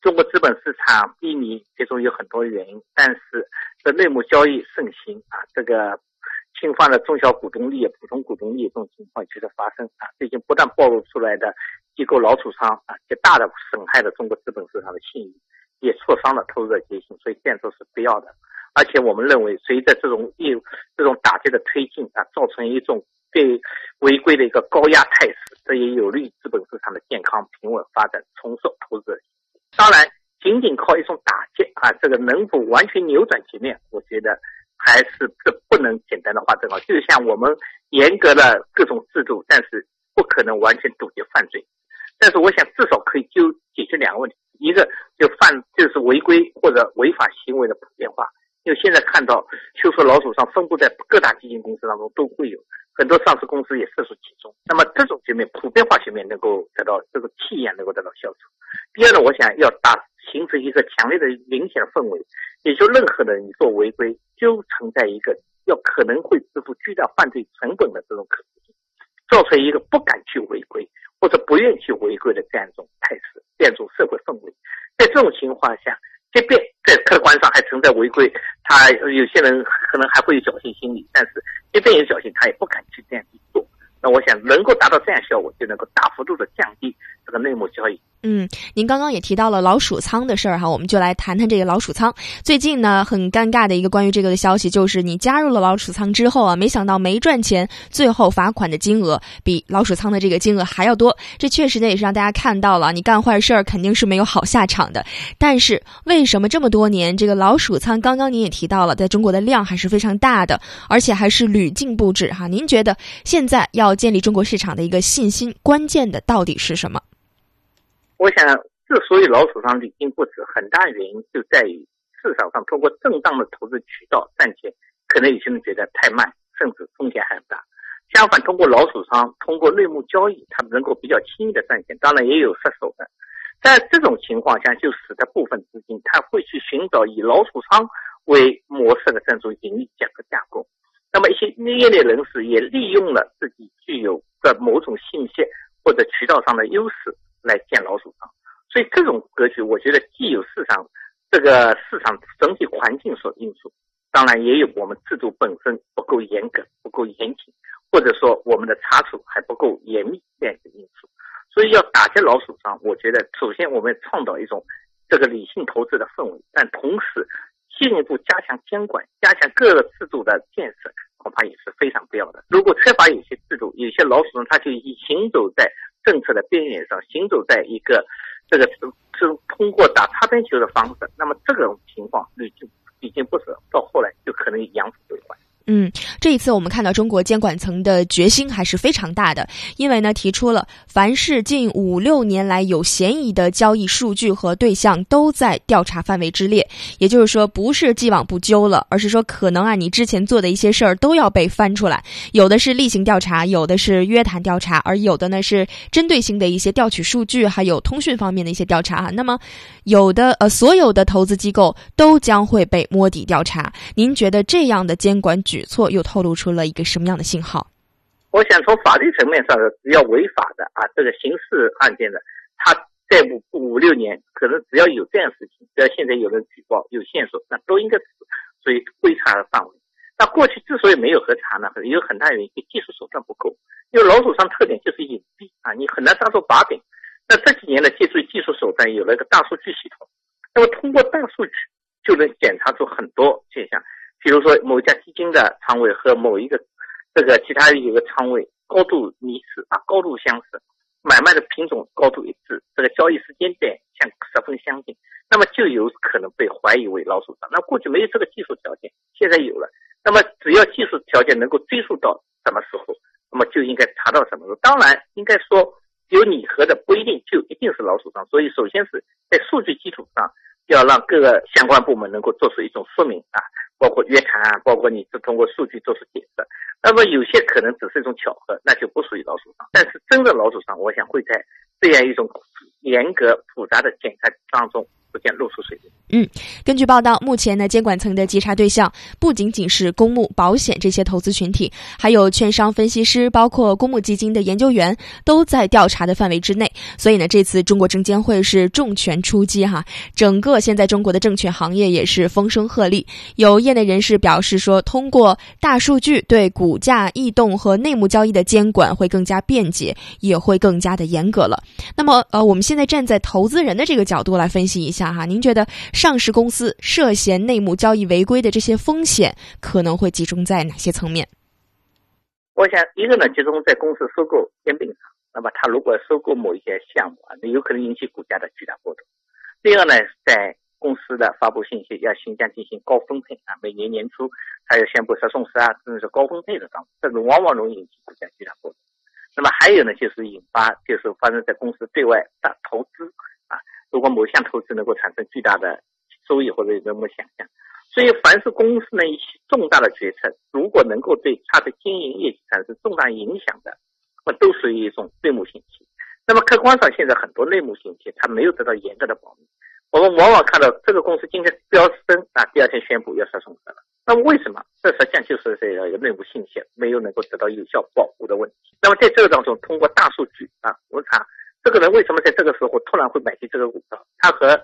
中国资本市场低迷，其中有很多原因，但是这内幕交易盛行啊，这个侵犯了中小股东利益、普通股东利益这种情况确实发生啊。最近不断暴露出来的机构老鼠仓啊，极大的损害了中国资本市场的信誉，也挫伤了投资者决心，所以这样做是必要的。而且我们认为，随着这种业务这种打击的推进啊，造成一种对违规的一个高压态势，这也有利于资本市场的健康平稳发展，重塑投资者。当然，仅仅靠一种打击啊，这个能否完全扭转局面？我觉得还是这不能简单的划等号。就是像我们严格的各种制度，但是不可能完全堵截犯罪。但是我想至少可以就解决两个问题：一个就犯就是违规或者违法行为的普遍化。因为现在看到秋收老鼠上分布在各大基金公司当中都会有，很多上市公司也涉属其中。那么这种局面普遍化局面能够得到这个气焰能够得到消除。第二呢，我想要打形成一个强烈的明显的氛围，也就任何人你做违规，就存在一个要可能会支付巨大犯罪成本的这种可能性，造成一个不敢去违规或者不愿去违规的这样一种态势，这样一种社会氛围。在这种情况下，即便在客观上还存在违规，他有些人可能还会有侥幸心理，但是即便有侥幸，他也不敢去这样去做。那我想能够达到这样效果，就能够大幅度的降低个内幕交易。嗯，您刚刚也提到了老鼠仓的事儿哈，我们就来谈谈这个老鼠仓。最近呢，很尴尬的一个关于这个的消息，就是你加入了老鼠仓之后啊，没想到没赚钱，最后罚款的金额比老鼠仓的这个金额还要多。这确实呢，也是让大家看到了，你干坏事儿肯定是没有好下场的。但是为什么这么多年这个老鼠仓，刚刚您也提到了，在中国的量还是非常大的，而且还是屡禁不止哈？您觉得现在要建立中国市场的一个信心，关键的到底是什么？我想，之所以老鼠仓屡禁不止，很大原因就在于市场上通过正当的投资渠道赚钱，可能有些人觉得太慢，甚至风险很大。相反，通过老鼠仓，通过内幕交易，他们能够比较轻易的赚钱。当然，也有失手的。在这种情况下，就使得部分资金他会去寻找以老鼠仓为模式的这种盈利价格架构。那么一些业内人士也利用了自己具有的某种信息或者渠道上的优势来建老鼠仓。所以这种格局，我觉得既有市场这个市场整体环境所因素，当然也有我们制度本身不够严格、不够严谨，或者说我们的查处还不够严密这样一个因素。所以要打击老鼠仓，我觉得首先我们创造一种这个理性投资的氛围，但同时进一步加强监管、加强各个制度的建设，恐怕也是非常必要的。如果缺乏有些制度，有些老鼠仓它就已经行走在政策的边缘上，行走在一个这个是是通过打擦边球的方式，那么这种情况已经已经不是到后来就可能养。嗯，这一次我们看到中国监管层的决心还是非常大的，因为呢提出了凡是近五六年来有嫌疑的交易数据和对象都在调查范围之列，也就是说不是既往不咎了，而是说可能啊你之前做的一些事儿都要被翻出来，有的是例行调查，有的是约谈调查，而有的呢是针对性的一些调取数据，还有通讯方面的一些调查啊。那么有的呃所有的投资机构都将会被摸底调查，您觉得这样的监管举？举措又透露出了一个什么样的信号？我想从法律层面上，只要违法的啊，这个刑事案件的，他再五五六年，可能只要有这样事情，只要现在有人举报、有线索，那都应该属于归查的范围。那过去之所以没有核查呢，有很大原因，技术手段不够。因为老鼠仓特点就是隐蔽啊，你很难抓住把柄。那这几年呢，借助技术手段，有了一个大数据系统，那么通过大数据就能检查出很多现象。比如说某一家基金的仓位和某一个这个其他有个仓位高度离似啊，高度相似，买卖的品种高度一致，这个交易时间点相十分相近，那么就有可能被怀疑为老鼠仓。那过去没有这个技术条件，现在有了，那么只要技术条件能够追溯到什么时候，那么就应该查到什么时候。当然，应该说有拟合的不一定就一定是老鼠仓，所以首先是在数据基础上要让各个相关部门能够做出一种说明啊。包括约谈啊，包括你是通过数据做出解释，那么有些可能只是一种巧合，那就不属于老鼠仓。但是真的老鼠仓，我想会在这样一种严格复杂的检查当中。逐渐露出水面。嗯，根据报道，目前呢，监管层的稽查对象不仅仅是公募、保险这些投资群体，还有券商分析师，包括公募基金的研究员，都在调查的范围之内。所以呢，这次中国证监会是重拳出击哈，整个现在中国的证券行业也是风声鹤唳。有业内人士表示说，通过大数据对股价异动和内幕交易的监管会更加便捷，也会更加的严格了。那么，呃，我们现在站在投资人的这个角度来分析一下。哈，您觉得上市公司涉嫌内幕交易违规的这些风险可能会集中在哪些层面？我想，一个呢，集中在公司收购兼并上。那么，他如果收购某一些项目啊，那有可能引起股价的巨大波动。第二呢，在公司的发布信息要新疆进行高分配啊，每年年初还要宣布实送时啊，甚至是高分配的账，这种往往容易引起股价巨大波动。那么还有呢，就是引发，就是发生在公司对外大投资啊。如果某项投资能够产生巨大的收益或者有这么想象，所以凡是公司呢一些重大的决策，如果能够对它的经营业绩产生重大影响的，那都属于一种内幕信息。那么客观上现在很多内幕信息它没有得到严格的保密，我们往往看到这个公司今天飙升啊，第二天宣布要实送了。那么为什么？这实际上就是这个内部信息没有能够得到有效保护的问题。那么在这个当中，通过大数据啊，我查。这个人为什么在这个时候突然会买进这个股票？他和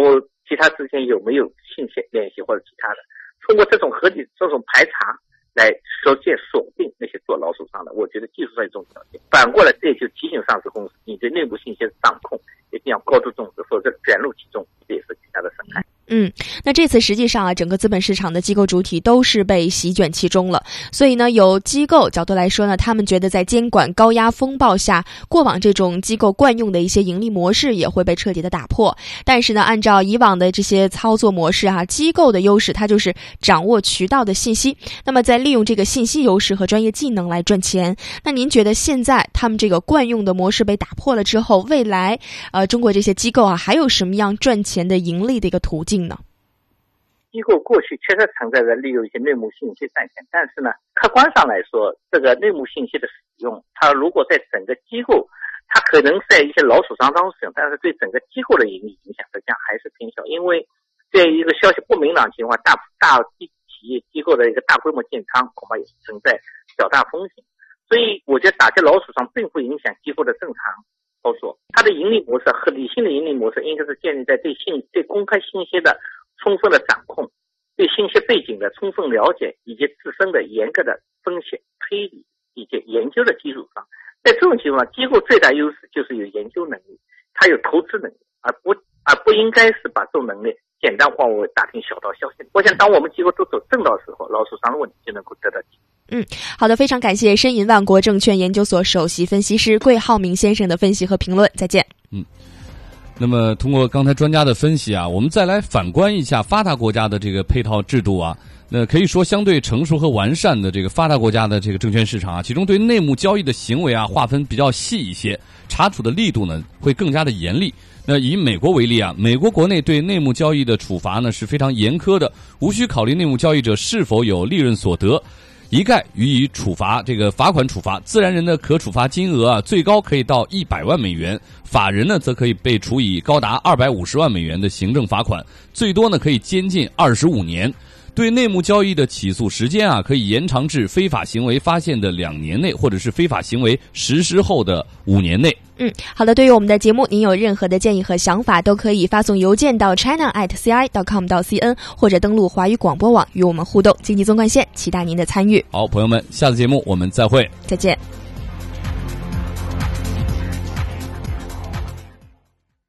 我其他之间有没有信息联系或者其他的？通过这种合理这种排查来逐渐锁定那些做老鼠仓的，我觉得技术上一种条件。反过来，这也就提醒上市公司，你对内部信息的掌控一定要高度重视，否则卷入其中，这也是极大的伤害。嗯，那这次实际上啊，整个资本市场的机构主体都是被席卷其中了。所以呢，由机构角度来说呢，他们觉得在监管高压风暴下，过往这种机构惯用的一些盈利模式也会被彻底的打破。但是呢，按照以往的这些操作模式啊，机构的优势它就是掌握渠道的信息，那么在利用这个信息优势和专业技能来赚钱。那您觉得现在他们这个惯用的模式被打破了之后，未来呃，中国这些机构啊，还有什么样赚钱的盈利的一个途径？机构过去确实存在着利用一些内幕信息赚钱，但是呢，客观上来说，这个内幕信息的使用，它如果在整个机构，它可能在一些老鼠仓当中使用，但是对整个机构的盈利影响实际上还是偏小，因为在一个消息不明朗情况，大大企业机构的一个大规模建仓，恐怕也存在较大风险。所以，我觉得打击老鼠仓并不影响机构的正常操作。它的盈利模式和理性的盈利模式，应该是建立在对信、对公开信息的充分的掌控，对信息背景的充分了解，以及自身的严格的风险、推理以及研究的基础上。在这种情况，机构最大优势就是有研究能力，它有投资能力，而不而不应该是把这种能力简单化为大听小道消息。我想，当我们机构都走正道的时候，老鼠仓的问题就能够得到解决。嗯，好的，非常感谢申银万国证券研究所首席分析师桂浩明先生的分析和评论。再见。嗯，那么通过刚才专家的分析啊，我们再来反观一下发达国家的这个配套制度啊，那可以说相对成熟和完善的这个发达国家的这个证券市场啊，其中对内幕交易的行为啊划分比较细一些，查处的力度呢会更加的严厉。那以美国为例啊，美国国内对内幕交易的处罚呢是非常严苛的，无需考虑内幕交易者是否有利润所得。一概予以处罚，这个罚款处罚，自然人的可处罚金额啊，最高可以到一百万美元；法人呢，则可以被处以高达二百五十万美元的行政罚款，最多呢可以监禁二十五年。对内幕交易的起诉时间啊，可以延长至非法行为发现的两年内，或者是非法行为实施后的五年内。嗯，好的。对于我们的节目，您有任何的建议和想法，都可以发送邮件到 china at ci dot com 到 cn，或者登录华语广播网与我们互动。经济纵贯线，期待您的参与。好，朋友们，下次节目我们再会，再见。